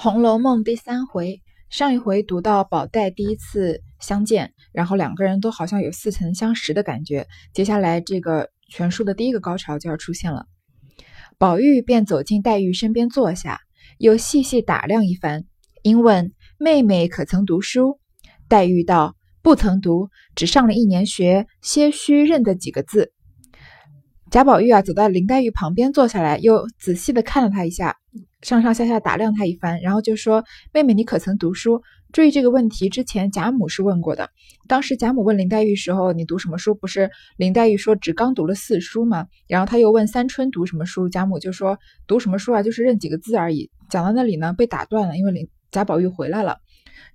《红楼梦》第三回，上一回读到宝黛第一次相见，然后两个人都好像有似曾相识的感觉。接下来这个全书的第一个高潮就要出现了。宝玉便走进黛玉身边坐下，又细细打量一番，因问妹妹可曾读书？黛玉道：“不曾读，只上了一年学，些许认得几个字。”贾宝玉啊，走到林黛玉旁边坐下来，又仔细的看了她一下。上上下下打量她一番，然后就说：“妹妹，你可曾读书？”注意这个问题，之前贾母是问过的。当时贾母问林黛玉时候：“你读什么书？”不是林黛玉说只刚读了四书吗？然后他又问三春读什么书，贾母就说：“读什么书啊？就是认几个字而已。”讲到那里呢，被打断了，因为林贾宝玉回来了。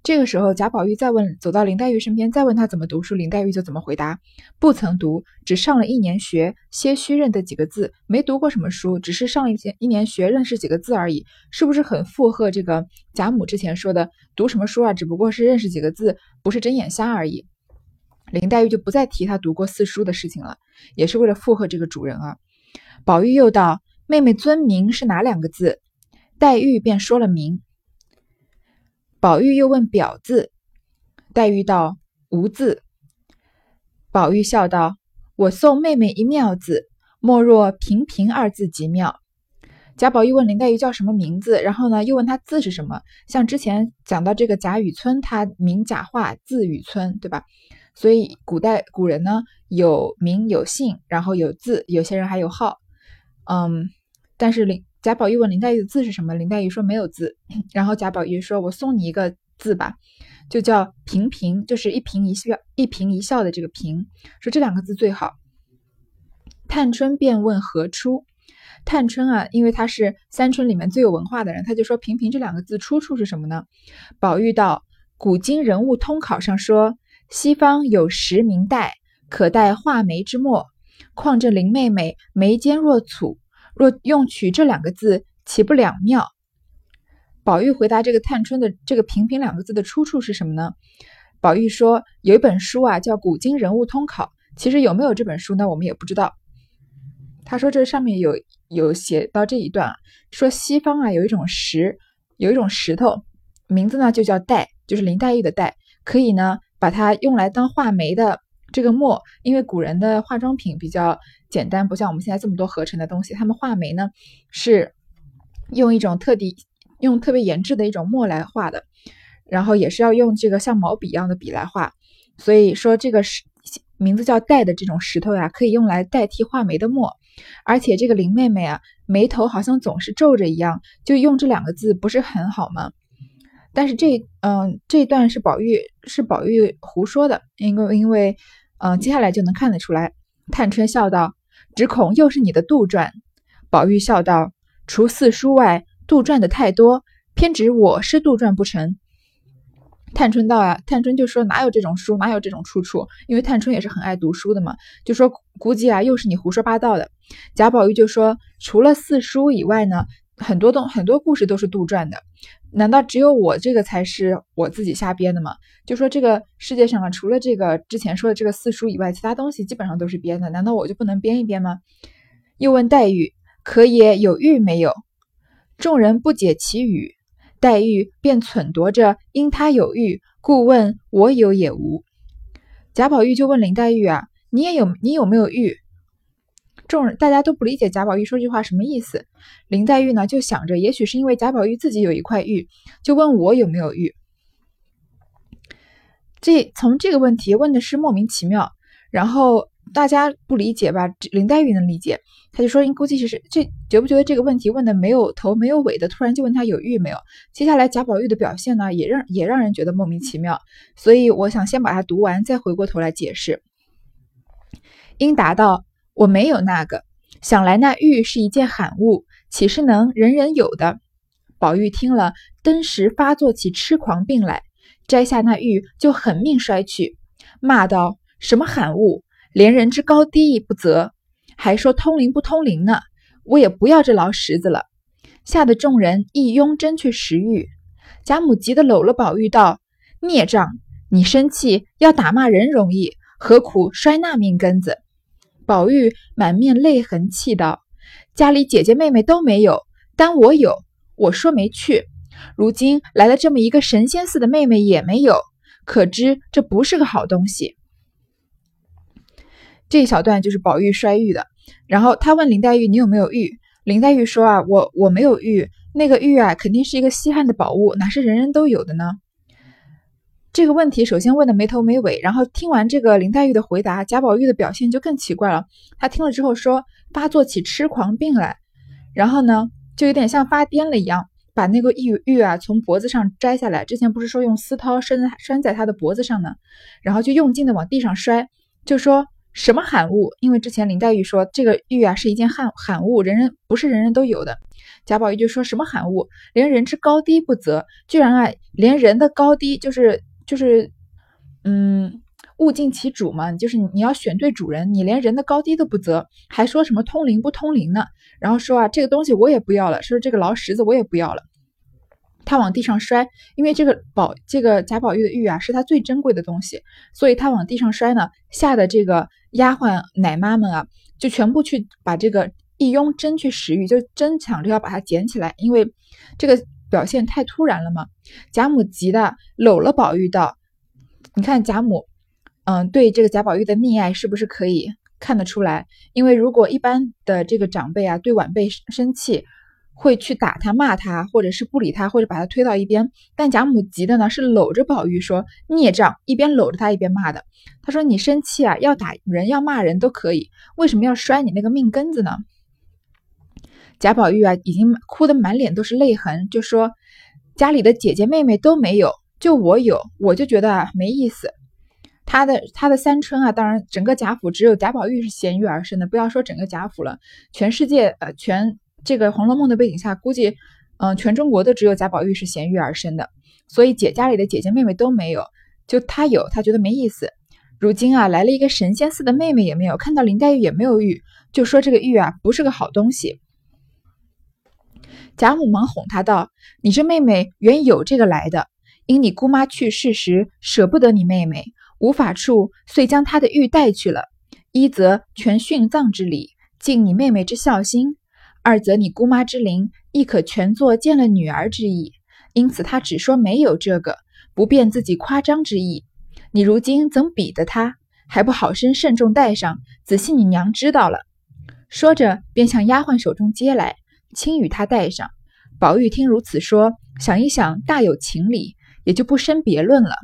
这个时候，贾宝玉再问，走到林黛玉身边，再问她怎么读书，林黛玉就怎么回答：不曾读，只上了一年学，些许认得几个字，没读过什么书，只是上一些一年学，认识几个字而已。是不是很附和这个贾母之前说的，读什么书啊？只不过是认识几个字，不是睁眼瞎而已。林黛玉就不再提她读过四书的事情了，也是为了附和这个主人啊。宝玉又道：“妹妹尊名是哪两个字？”黛玉便说了名。宝玉又问表字，黛玉道：“无字。”宝玉笑道：“我送妹妹一妙字，莫若平平二字极妙。”贾宝玉问林黛玉叫什么名字，然后呢，又问她字是什么。像之前讲到这个贾雨村，他名贾化，字雨村，对吧？所以古代古人呢，有名有姓，然后有字，有些人还有号。嗯，但是林。贾宝玉问林黛玉的字是什么？林黛玉说没有字。然后贾宝玉说：“我送你一个字吧，就叫平平，就是一颦一笑，一颦一笑的这个平。说这两个字最好。”探春便问何出？探春啊，因为她是三春里面最有文化的人，她就说：“平平这两个字出处是什么呢？”宝玉道：“古今人物通考上说，西方有实名黛，可代画眉之墨。况这林妹妹眉间若蹙。”若用取这两个字，岂不两妙？宝玉回答这个探春的这个“平平”两个字的出处是什么呢？宝玉说有一本书啊，叫《古今人物通考》。其实有没有这本书呢？我们也不知道。他说这上面有有写到这一段，说西方啊有一种石，有一种石头，名字呢就叫黛，就是林黛玉的黛，可以呢把它用来当画眉的。这个墨，因为古人的化妆品比较简单，不像我们现在这么多合成的东西。他们画眉呢，是用一种特地、用特别研制的一种墨来画的，然后也是要用这个像毛笔一样的笔来画。所以说，这个石名字叫黛的这种石头呀，可以用来代替画眉的墨。而且这个林妹妹啊，眉头好像总是皱着一样，就用这两个字不是很好吗？但是这嗯，这段是宝玉是宝玉胡说的，因为因为。嗯，接下来就能看得出来。探春笑道：“只恐又是你的杜撰。”宝玉笑道：“除四书外，杜撰的太多，偏指我是杜撰不成。”探春道：“啊，探春就说哪有这种书，哪有这种出处？因为探春也是很爱读书的嘛，就说估计啊，又是你胡说八道的。”贾宝玉就说：“除了四书以外呢，很多东很多故事都是杜撰的。”难道只有我这个才是我自己瞎编的吗？就说这个世界上啊，除了这个之前说的这个四书以外，其他东西基本上都是编的。难道我就不能编一编吗？又问黛玉可也有玉没有？众人不解其语，黛玉便忖度着，因他有玉，故问我有也无。贾宝玉就问林黛玉啊，你也有，你有没有玉？众人大家都不理解贾宝玉说这句话什么意思。林黛玉呢就想着，也许是因为贾宝玉自己有一块玉，就问我有没有玉。这从这个问题问的是莫名其妙，然后大家不理解吧？林黛玉能理解，他就说估计是这觉不觉得这个问题问的没有头没有尾的，突然就问他有玉没有？接下来贾宝玉的表现呢也让也让人觉得莫名其妙，所以我想先把它读完，再回过头来解释。应答道。我没有那个，想来那玉是一件罕物，岂是能人人有的？宝玉听了，登时发作起痴狂病来，摘下那玉就狠命摔去，骂道：“什么罕物，连人之高低亦不择，还说通灵不通灵呢？我也不要这劳什子了。”吓得众人一拥争去拾玉。贾母急得搂了宝玉道：“孽障，你生气要打骂人容易，何苦摔那命根子？”宝玉满面泪痕，气道：“家里姐姐妹妹都没有，单我有。我说没去，如今来了这么一个神仙似的妹妹也没有，可知这不是个好东西。这一小段就是宝玉摔玉的，然后他问林黛玉：“你有没有玉？”林黛玉说：“啊，我我没有玉，那个玉啊，肯定是一个稀罕的宝物，哪是人人都有的呢？”这个问题首先问的没头没尾，然后听完这个林黛玉的回答，贾宝玉的表现就更奇怪了。他听了之后说：“发作起痴狂病来，然后呢，就有点像发癫了一样，把那个玉玉啊从脖子上摘下来。之前不是说用丝绦拴拴在他的脖子上呢，然后就用劲的往地上摔，就说。”什么罕物？因为之前林黛玉说这个玉啊是一件罕罕物，人人不是人人都有的。贾宝玉就说什么罕物，连人之高低不择，居然啊连人的高低就是就是嗯物尽其主嘛，就是你要选对主人，你连人的高低都不择，还说什么通灵不通灵呢？然后说啊这个东西我也不要了，说这个劳什子我也不要了。他往地上摔，因为这个宝，这个贾宝玉的玉啊，是他最珍贵的东西，所以他往地上摔呢，吓得这个丫鬟奶妈们啊，就全部去把这个一拥针去拾玉，就争抢着要把它捡起来，因为这个表现太突然了嘛。贾母急的搂了宝玉道：“你看贾母，嗯，对这个贾宝玉的溺爱是不是可以看得出来？因为如果一般的这个长辈啊，对晚辈生气。”会去打他、骂他，或者是不理他，或者把他推到一边。但贾母急的呢，是搂着宝玉说：“孽障！”一边搂着他，一边骂的。他说：“你生气啊，要打人、要骂人都可以，为什么要摔你那个命根子呢？”贾宝玉啊，已经哭得满脸都是泪痕，就说：“家里的姐姐妹妹都没有，就我有，我就觉得啊没意思。他的他的三春啊，当然整个贾府只有贾宝玉是衔玉而生的，不要说整个贾府了，全世界呃全。”这个《红楼梦》的背景下，估计，嗯，全中国都只有贾宝玉是衔玉而生的，所以姐家里的姐姐妹妹都没有，就他有，他觉得没意思。如今啊，来了一个神仙似的妹妹也没有，看到林黛玉也没有玉，就说这个玉啊不是个好东西。贾母忙哄他道：“你这妹妹原有这个来的，因你姑妈去世时舍不得你妹妹，无法处，遂将她的玉带去了。一则全殉葬之礼，尽你妹妹之孝心。”二则你姑妈之灵亦可全作见了女儿之意，因此他只说没有这个，不便自己夸张之意。你如今怎比得她，还不好生慎重带上，仔细你娘知道了。说着，便向丫鬟手中接来，轻与他带上。宝玉听如此说，想一想，大有情理，也就不生别论了。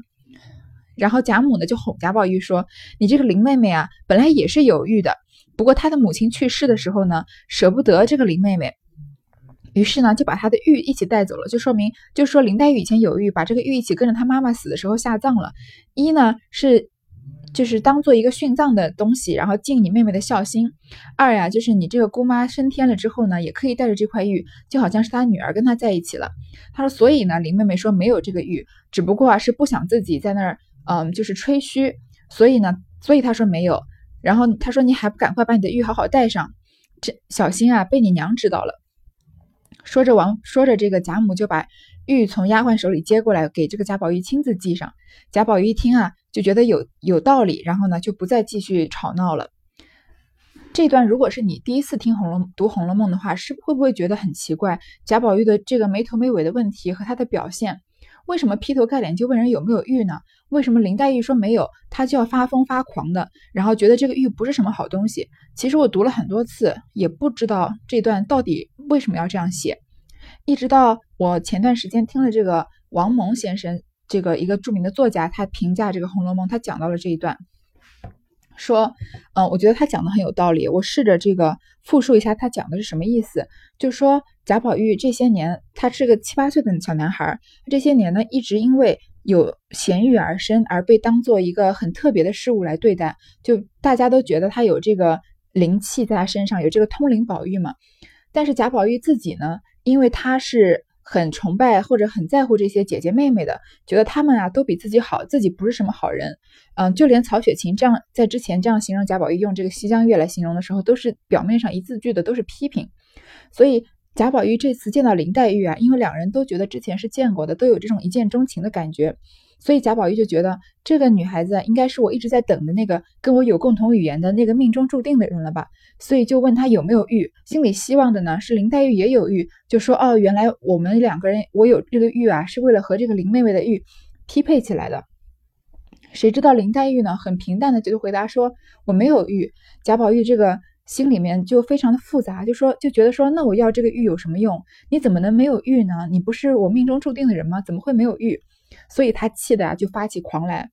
然后贾母呢，就哄贾宝玉说：“你这个林妹妹啊，本来也是有玉的。”不过她的母亲去世的时候呢，舍不得这个林妹妹，于是呢就把她的玉一起带走了，就说明就说林黛玉以前有玉，把这个玉一起跟着她妈妈死的时候下葬了。一呢是就是当做一个殉葬的东西，然后尽你妹妹的孝心；二呀就是你这个姑妈升天了之后呢，也可以带着这块玉，就好像是她女儿跟她在一起了。他说，所以呢林妹妹说没有这个玉，只不过啊是不想自己在那儿嗯就是吹嘘，所以呢所以他说没有。然后他说：“你还不赶快把你的玉好好戴上，这小心啊，被你娘知道了。”说着，王说着，这个贾母就把玉从丫鬟手里接过来，给这个贾宝玉亲自系上。贾宝玉一听啊，就觉得有有道理，然后呢，就不再继续吵闹了。这段如果是你第一次听《红楼读《红楼梦》的话，是会不会觉得很奇怪？贾宝玉的这个没头没尾的问题和他的表现。为什么劈头盖脸就问人有没有玉呢？为什么林黛玉说没有，他就要发疯发狂的，然后觉得这个玉不是什么好东西？其实我读了很多次，也不知道这段到底为什么要这样写。一直到我前段时间听了这个王蒙先生，这个一个著名的作家，他评价这个《红楼梦》，他讲到了这一段。说，嗯，我觉得他讲的很有道理。我试着这个复述一下他讲的是什么意思。就说贾宝玉这些年，他是个七八岁的小男孩，这些年呢，一直因为有贤玉而生，而被当做一个很特别的事物来对待。就大家都觉得他有这个灵气在他身上，有这个通灵宝玉嘛。但是贾宝玉自己呢，因为他是。很崇拜或者很在乎这些姐姐妹妹的，觉得他们啊都比自己好，自己不是什么好人。嗯，就连曹雪芹这样在之前这样形容贾宝玉，用这个《西江月》来形容的时候，都是表面上一字句的都是批评。所以贾宝玉这次见到林黛玉啊，因为两人都觉得之前是见过的，都有这种一见钟情的感觉，所以贾宝玉就觉得这个女孩子应该是我一直在等的那个跟我有共同语言的那个命中注定的人了吧，所以就问他有没有玉，心里希望的呢是林黛玉也有玉，就说哦，原来我们两个人我有这个玉啊，是为了和这个林妹妹的玉匹配起来的。谁知道林黛玉呢，很平淡的就回答说我没有玉。贾宝玉这个。心里面就非常的复杂，就说就觉得说，那我要这个玉有什么用？你怎么能没有玉呢？你不是我命中注定的人吗？怎么会没有玉？所以他气的啊，就发起狂来。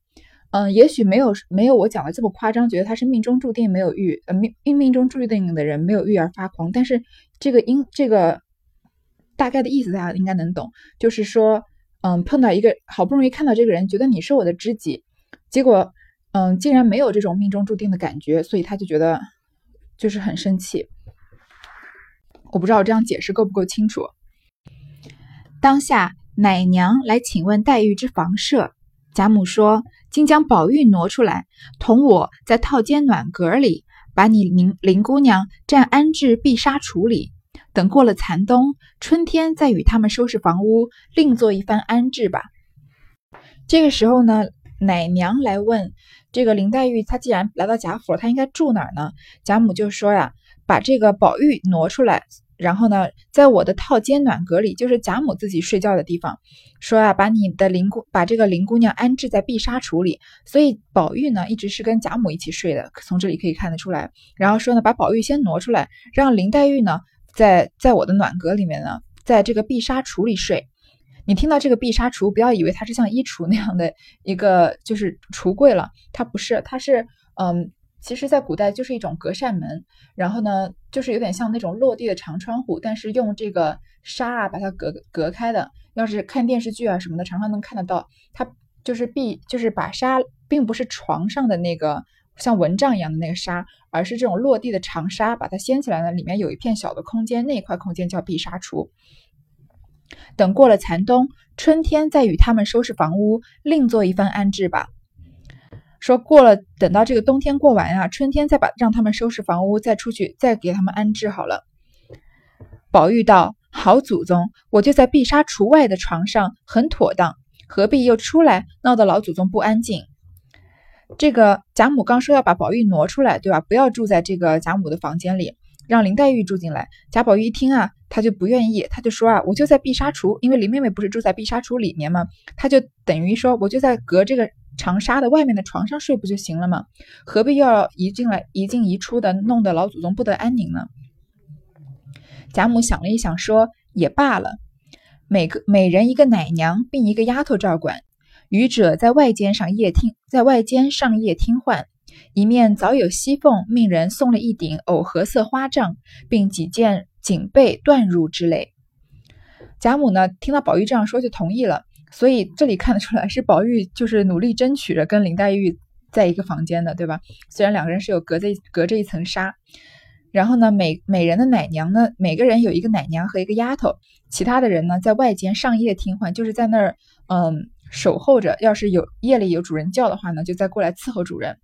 嗯，也许没有没有我讲的这么夸张，觉得他是命中注定没有遇，呃命命命中注定的人没有遇而发狂。但是这个因这个大概的意思大家应该能懂，就是说，嗯，碰到一个好不容易看到这个人，觉得你是我的知己，结果嗯竟然没有这种命中注定的感觉，所以他就觉得。就是很生气，我不知道我这样解释够不够清楚。当下奶娘来请问黛玉之房舍，贾母说：“今将宝玉挪出来，同我在套间暖阁里，把你林林姑娘暂安置碧纱橱里，等过了残冬，春天再与他们收拾房屋，另做一番安置吧。”这个时候呢，奶娘来问。这个林黛玉，她既然来到贾府，她应该住哪儿呢？贾母就说呀，把这个宝玉挪出来，然后呢，在我的套间暖阁里，就是贾母自己睡觉的地方，说啊，把你的林姑，把这个林姑娘安置在碧纱橱里。所以宝玉呢，一直是跟贾母一起睡的，从这里可以看得出来。然后说呢，把宝玉先挪出来，让林黛玉呢，在在我的暖阁里面呢，在这个碧纱橱里睡。你听到这个碧纱橱，不要以为它是像衣橱那样的一个就是橱柜了，它不是，它是嗯，其实在古代就是一种隔扇门，然后呢，就是有点像那种落地的长窗户，但是用这个纱啊把它隔隔开的。要是看电视剧啊什么的，常常能看得到，它就是壁，就是把纱，并不是床上的那个像蚊帐一样的那个纱，而是这种落地的长纱，把它掀起来呢，里面有一片小的空间，那一块空间叫碧纱橱。等过了残冬，春天再与他们收拾房屋，另做一番安置吧。说过了，等到这个冬天过完啊，春天再把让他们收拾房屋，再出去再给他们安置好了。宝玉道：“好祖宗，我就在碧纱橱外的床上，很妥当，何必又出来闹得老祖宗不安静？”这个贾母刚说要把宝玉挪出来，对吧？不要住在这个贾母的房间里。让林黛玉住进来，贾宝玉一听啊，他就不愿意，他就说啊，我就在碧纱橱，因为林妹妹不是住在碧纱橱里面吗？他就等于说，我就在隔这个长沙的外面的床上睡不就行了吗？何必要移进来、移进移出的，弄得老祖宗不得安宁呢？贾母想了一想，说也罢了，每个每人一个奶娘，并一个丫头照管，余者在外间上夜听，在外间上夜听唤。一面早有熙凤命人送了一顶藕荷色花帐，并几件锦被缎褥之类。贾母呢，听到宝玉这样说，就同意了。所以这里看得出来，是宝玉就是努力争取着跟林黛玉在一个房间的，对吧？虽然两个人是有隔着隔着一层纱。然后呢，每每人的奶娘呢，每个人有一个奶娘和一个丫头，其他的人呢，在外间上夜听唤，就是在那儿，嗯。守候着，要是有夜里有主人叫的话呢，就再过来伺候主人。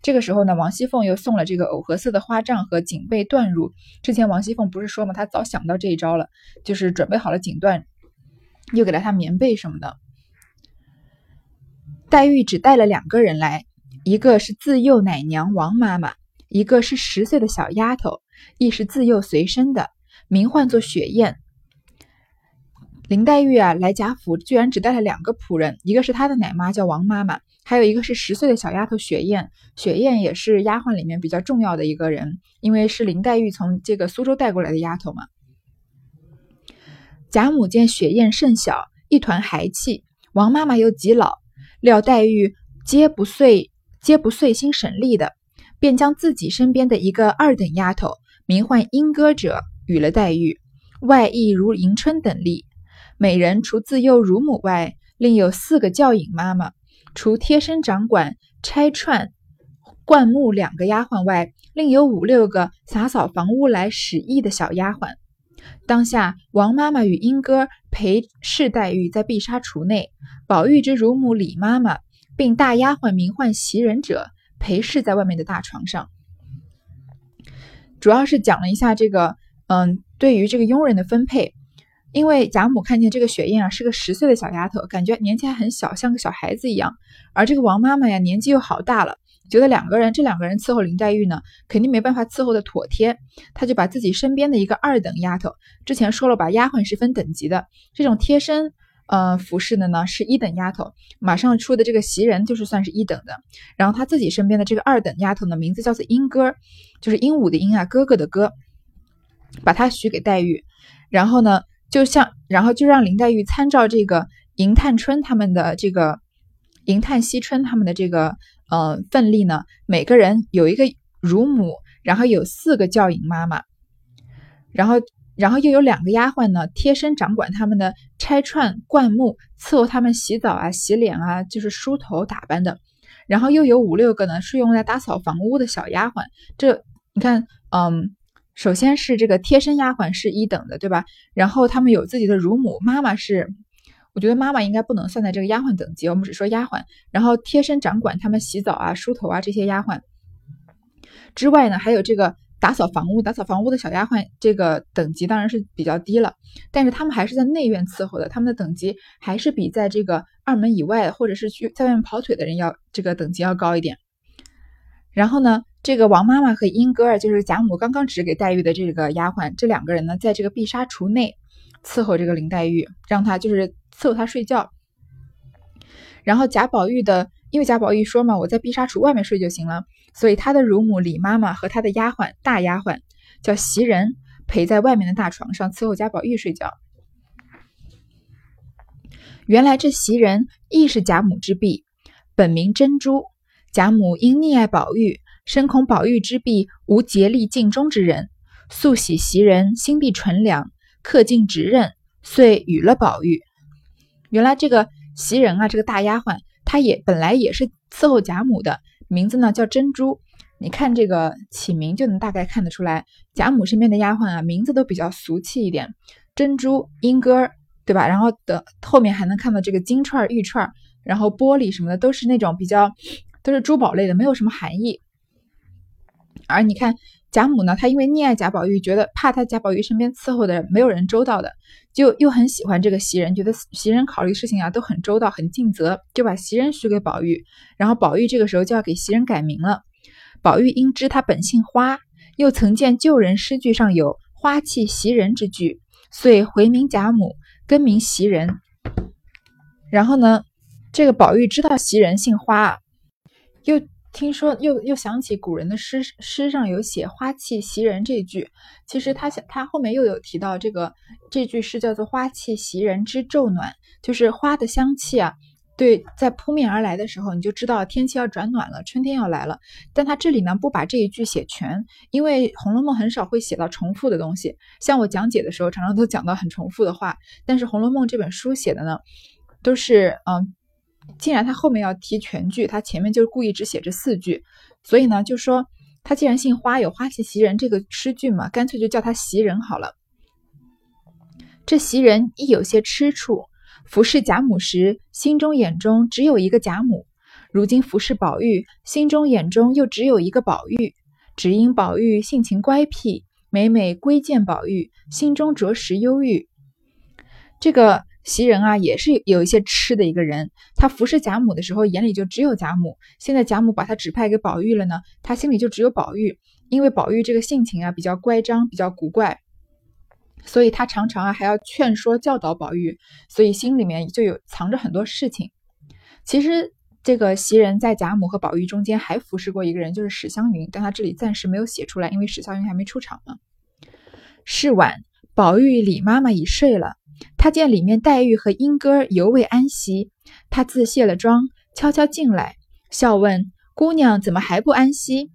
这个时候呢，王熙凤又送了这个藕荷色的花帐和锦被缎褥。之前王熙凤不是说嘛，她早想到这一招了，就是准备好了锦缎，又给了她棉被什么的。黛玉只带了两个人来，一个是自幼奶娘王妈妈，一个是十岁的小丫头，亦是自幼随身的，名唤作雪雁。林黛玉啊，来贾府居然只带了两个仆人，一个是她的奶妈叫王妈妈，还有一个是十岁的小丫头雪雁。雪雁也是丫鬟里面比较重要的一个人，因为是林黛玉从这个苏州带过来的丫头嘛。贾母见雪雁甚小，一团孩气，王妈妈又极老，料黛玉皆不遂皆不遂心省力的，便将自己身边的一个二等丫头，名唤莺歌者，与了黛玉，外亦如迎春等例。每人除自幼乳母外，另有四个教引妈妈；除贴身掌管、拆串、灌木两个丫鬟外，另有五六个洒扫房屋来使役的小丫鬟。当下王妈妈与莺歌陪侍黛玉在碧纱橱内，宝玉之乳母李妈妈，并大丫鬟名唤袭人者陪侍在外面的大床上。主要是讲了一下这个，嗯。对于这个佣人的分配。因为贾母看见这个雪雁啊是个十岁的小丫头，感觉年纪还很小，像个小孩子一样。而这个王妈妈呀年纪又好大了，觉得两个人这两个人伺候林黛玉呢，肯定没办法伺候的妥帖，她就把自己身边的一个二等丫头，之前说了把，丫鬟是分等级的，这种贴身呃服侍的呢是一等丫头，马上出的这个袭人就是算是一等的。然后她自己身边的这个二等丫头呢，名字叫做莺歌，就是鹦鹉的鹦啊，哥哥的哥，把她许给黛玉，然后呢。就像，然后就让林黛玉参照这个银探春他们的这个银探惜春他们的这个呃奋力呢，每个人有一个乳母，然后有四个教引妈妈，然后然后又有两个丫鬟呢，贴身掌管他们的拆串灌木，伺候他们洗澡啊、洗脸啊，就是梳头打扮的，然后又有五六个呢，是用来打扫房屋的小丫鬟。这你看，嗯。首先是这个贴身丫鬟是一等的，对吧？然后他们有自己的乳母，妈妈是，我觉得妈妈应该不能算在这个丫鬟等级，我们只说丫鬟。然后贴身掌管他们洗澡啊、梳头啊这些丫鬟之外呢，还有这个打扫房屋、打扫房屋的小丫鬟，这个等级当然是比较低了，但是他们还是在内院伺候的，他们的等级还是比在这个二门以外或者是去在外面跑腿的人要这个等级要高一点。然后呢？这个王妈妈和英哥儿，就是贾母刚刚指给黛玉的这个丫鬟，这两个人呢，在这个碧纱橱内伺候这个林黛玉，让她就是伺候他睡觉。然后贾宝玉的，因为贾宝玉说嘛，我在碧纱橱外面睡就行了，所以他的乳母李妈妈和他的丫鬟大丫鬟叫袭人，陪在外面的大床上伺候贾宝玉睡觉。原来这袭人亦是贾母之婢，本名珍珠。贾母因溺爱宝玉。深恐宝玉之婢无竭力尽忠之人，素喜袭人心地纯良，恪尽职任，遂与了宝玉。原来这个袭人啊，这个大丫鬟，她也本来也是伺候贾母的，名字呢叫珍珠。你看这个起名就能大概看得出来，贾母身边的丫鬟啊，名字都比较俗气一点，珍珠、莺歌，对吧？然后的后面还能看到这个金串、玉串，然后玻璃什么的，都是那种比较都是珠宝类的，没有什么含义。而你看贾母呢，她因为溺爱贾宝玉，觉得怕他贾宝玉身边伺候的人没有人周到的，就又很喜欢这个袭人，觉得袭人考虑事情啊都很周到、很尽责，就把袭人许给宝玉。然后宝玉这个时候就要给袭人改名了。宝玉因知他本姓花，又曾见旧人诗句上有“花气袭人”之句，遂回名贾母，更名袭人。然后呢，这个宝玉知道袭人姓花，又。听说又又想起古人的诗，诗上有写“花气袭人”这句。其实他想，他后面又有提到这个这句诗叫做“花气袭人之昼暖”，就是花的香气啊，对，在扑面而来的时候，你就知道天气要转暖了，春天要来了。但他这里呢不把这一句写全，因为《红楼梦》很少会写到重复的东西。像我讲解的时候，常常都讲到很重复的话。但是《红楼梦》这本书写的呢，都是嗯。既然他后面要提全句，他前面就是故意只写这四句，所以呢，就说他既然姓花，有花气袭人这个诗句嘛，干脆就叫他袭人好了。这袭人亦有些吃处，服侍贾母时，心中眼中只有一个贾母；如今服侍宝玉，心中眼中又只有一个宝玉。只因宝玉性情乖僻，每每归见宝玉，心中着实忧郁。这个。袭人啊，也是有一些痴的一个人。他服侍贾母的时候，眼里就只有贾母。现在贾母把他指派给宝玉了呢，他心里就只有宝玉。因为宝玉这个性情啊，比较乖张，比较古怪，所以他常常啊还要劝说教导宝玉，所以心里面就有藏着很多事情。其实这个袭人在贾母和宝玉中间还服侍过一个人，就是史湘云，但他这里暂时没有写出来，因为史湘云还没出场呢。是晚，宝玉李妈妈已睡了。他见里面黛玉和莺歌犹未安息，他自卸了妆，悄悄进来，笑问姑娘怎么还不安息？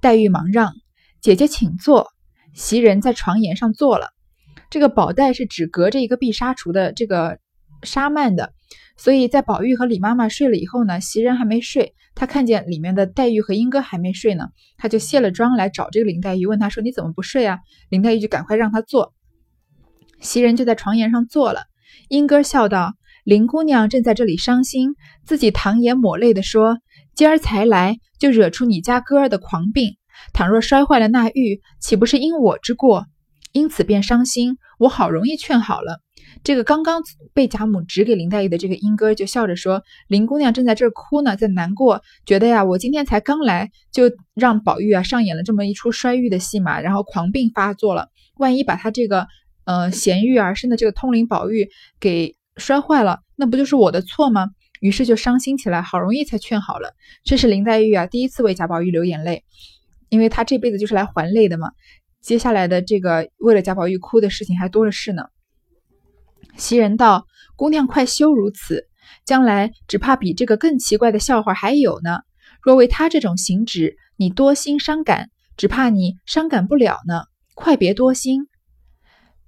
黛玉忙让姐姐请坐。袭人在床沿上坐了。这个宝黛是只隔着一个碧纱橱的这个纱幔的，所以在宝玉和李妈妈睡了以后呢，袭人还没睡，她看见里面的黛玉和莺歌还没睡呢，她就卸了妆来找这个林黛玉，问她说：“你怎么不睡啊？”林黛玉就赶快让她坐。袭人就在床沿上坐了，莺歌笑道：“林姑娘正在这里伤心，自己淌眼抹泪的说：‘今儿才来，就惹出你家哥儿的狂病。倘若摔坏了那玉，岂不是因我之过？’因此便伤心。我好容易劝好了。这个刚刚被贾母指给林黛玉的这个莺歌就笑着说：“林姑娘正在这儿哭呢，在难过，觉得呀，我今天才刚来，就让宝玉啊上演了这么一出摔玉的戏码，然后狂病发作了。万一把他这个呃贤玉而生的这个通灵宝玉给摔坏了，那不就是我的错吗？于是就伤心起来，好容易才劝好了。这是林黛玉啊第一次为贾宝玉流眼泪，因为她这辈子就是来还泪的嘛。接下来的这个为了贾宝玉哭的事情还多了是呢。”袭人道：“姑娘快休如此，将来只怕比这个更奇怪的笑话还有呢。若为他这种行止，你多心伤感，只怕你伤感不了呢。快别多心。”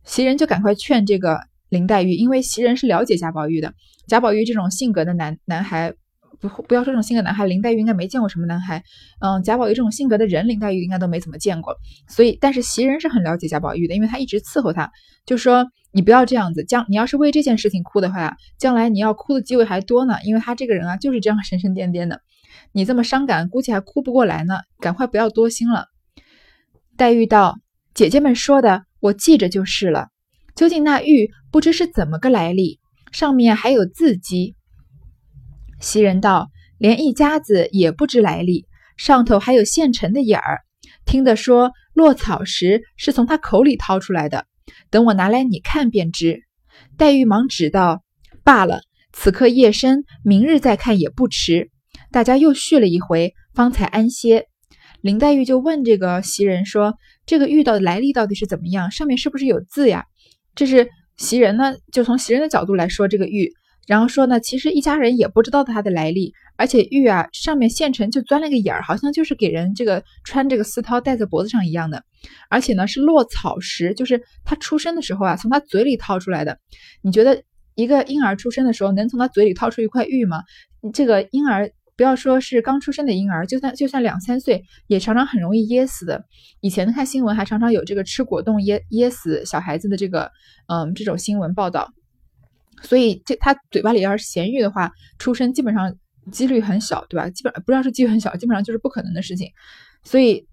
袭人就赶快劝这个林黛玉，因为袭人是了解贾宝玉的。贾宝玉这种性格的男男孩。不不要说这种性格男孩，林黛玉应该没见过什么男孩。嗯，贾宝玉这种性格的人，林黛玉应该都没怎么见过。所以，但是袭人是很了解贾宝玉的，因为他一直伺候他，就说你不要这样子，将你要是为这件事情哭的话，将来你要哭的机会还多呢。因为他这个人啊，就是这样神神颠颠的，你这么伤感，估计还哭不过来呢。赶快不要多心了。黛玉道：“姐姐们说的，我记着就是了。究竟那玉不知是怎么个来历，上面还有字迹。”袭人道：“连一家子也不知来历，上头还有现成的眼儿。听得说落草时是从他口里掏出来的，等我拿来你看便知。”黛玉忙指道：“罢了，此刻夜深，明日再看也不迟。”大家又续了一回，方才安歇。林黛玉就问这个袭人说：“这个玉的来历到底是怎么样？上面是不是有字呀？”这是袭人呢，就从袭人的角度来说这个玉。然后说呢，其实一家人也不知道它的来历，而且玉啊上面现成就钻了个眼儿，好像就是给人这个穿这个丝绦戴在脖子上一样的，而且呢是落草时，就是他出生的时候啊，从他嘴里掏出来的。你觉得一个婴儿出生的时候能从他嘴里掏出一块玉吗？这个婴儿不要说是刚出生的婴儿，就算就算两三岁，也常常很容易噎死的。以前看新闻还常常有这个吃果冻噎噎死小孩子的这个嗯这种新闻报道。所以这他嘴巴里要是咸鱼的话，出生基本上几率很小，对吧？基本不知道是几率很小，基本上就是不可能的事情。所以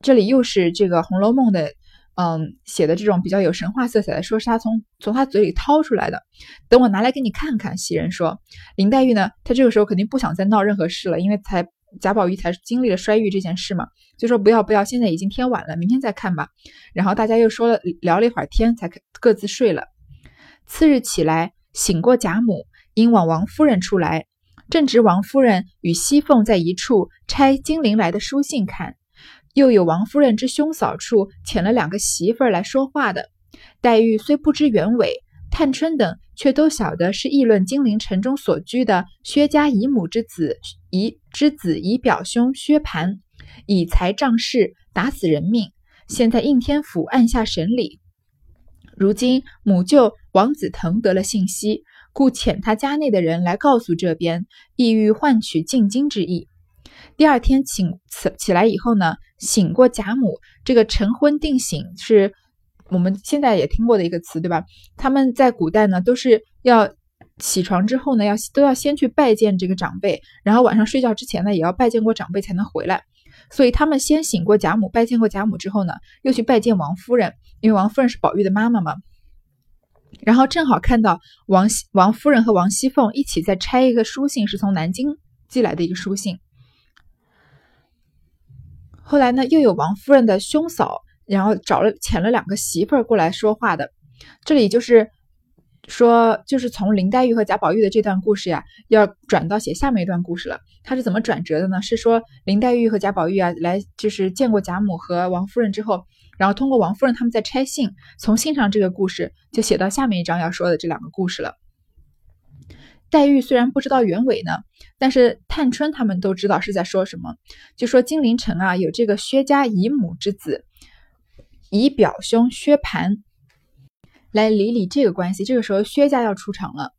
这里又是这个《红楼梦》的，嗯，写的这种比较有神话色彩的，说是他从从他嘴里掏出来的。等我拿来给你看看。袭人说，林黛玉呢，她这个时候肯定不想再闹任何事了，因为才贾宝玉才经历了摔玉这件事嘛，就说不要不要，现在已经天晚了，明天再看吧。然后大家又说了聊了一会儿天，才各自睡了。次日起来。醒过贾母，因往王夫人出来，正值王夫人与熙凤在一处拆金陵来的书信看，又有王夫人之兄嫂处遣了两个媳妇儿来说话的。黛玉虽不知原委，探春等却都晓得是议论金陵城中所居的薛家姨母之子姨之子姨表兄薛蟠，以财仗势，打死人命，现在应天府按下审理。如今母舅王子腾得了信息，故遣他家内的人来告诉这边，意欲换取进京之意。第二天请起起来以后呢，醒过贾母，这个晨昏定醒是我们现在也听过的一个词，对吧？他们在古代呢，都是要起床之后呢，要都要先去拜见这个长辈，然后晚上睡觉之前呢，也要拜见过长辈才能回来。所以他们先醒过贾母，拜见过贾母之后呢，又去拜见王夫人，因为王夫人是宝玉的妈妈嘛。然后正好看到王王夫人和王熙凤一起在拆一个书信，是从南京寄来的一个书信。后来呢，又有王夫人的兄嫂，然后找了遣了两个媳妇儿过来说话的。这里就是。说就是从林黛玉和贾宝玉的这段故事呀，要转到写下面一段故事了。它是怎么转折的呢？是说林黛玉和贾宝玉啊，来就是见过贾母和王夫人之后，然后通过王夫人他们在拆信，从信上这个故事就写到下面一章要说的这两个故事了。黛玉虽然不知道原委呢，但是探春他们都知道是在说什么，就说金陵城啊有这个薛家姨母之子，姨表兄薛蟠。来理理这个关系，这个时候薛家要出场了。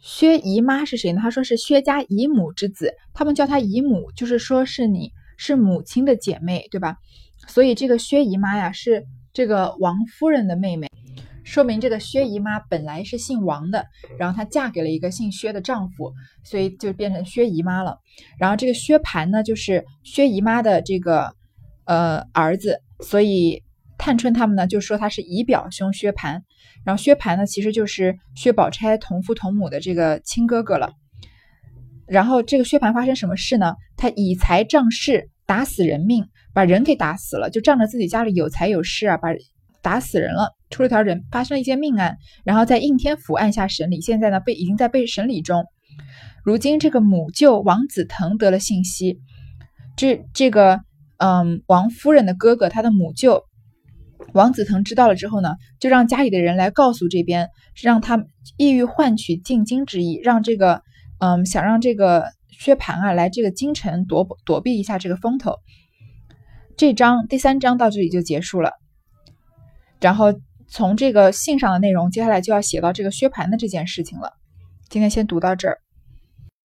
薛姨妈是谁呢？他说是薛家姨母之子，他们叫她姨母，就是说是你是母亲的姐妹，对吧？所以这个薛姨妈呀是这个王夫人的妹妹，说明这个薛姨妈本来是姓王的，然后她嫁给了一个姓薛的丈夫，所以就变成薛姨妈了。然后这个薛蟠呢，就是薛姨妈的这个呃儿子，所以。探春他们呢就说他是姨表兄薛蟠，然后薛蟠呢其实就是薛宝钗同父同母的这个亲哥哥了。然后这个薛蟠发生什么事呢？他以财仗势，打死人命，把人给打死了，就仗着自己家里有财有势啊，把打死人了，出了条人，发生了一件命案，然后在应天府按下审理，现在呢被已经在被审理中。如今这个母舅王子腾得了信息，这这个嗯王夫人的哥哥，他的母舅王子腾知道了之后呢，就让家里的人来告诉这边，让他意欲换取进京之意，让这个。嗯，想让这个薛蟠啊来这个京城躲躲避一下这个风头。这章第三章到这里就结束了。然后从这个信上的内容，接下来就要写到这个薛蟠的这件事情了。今天先读到这儿。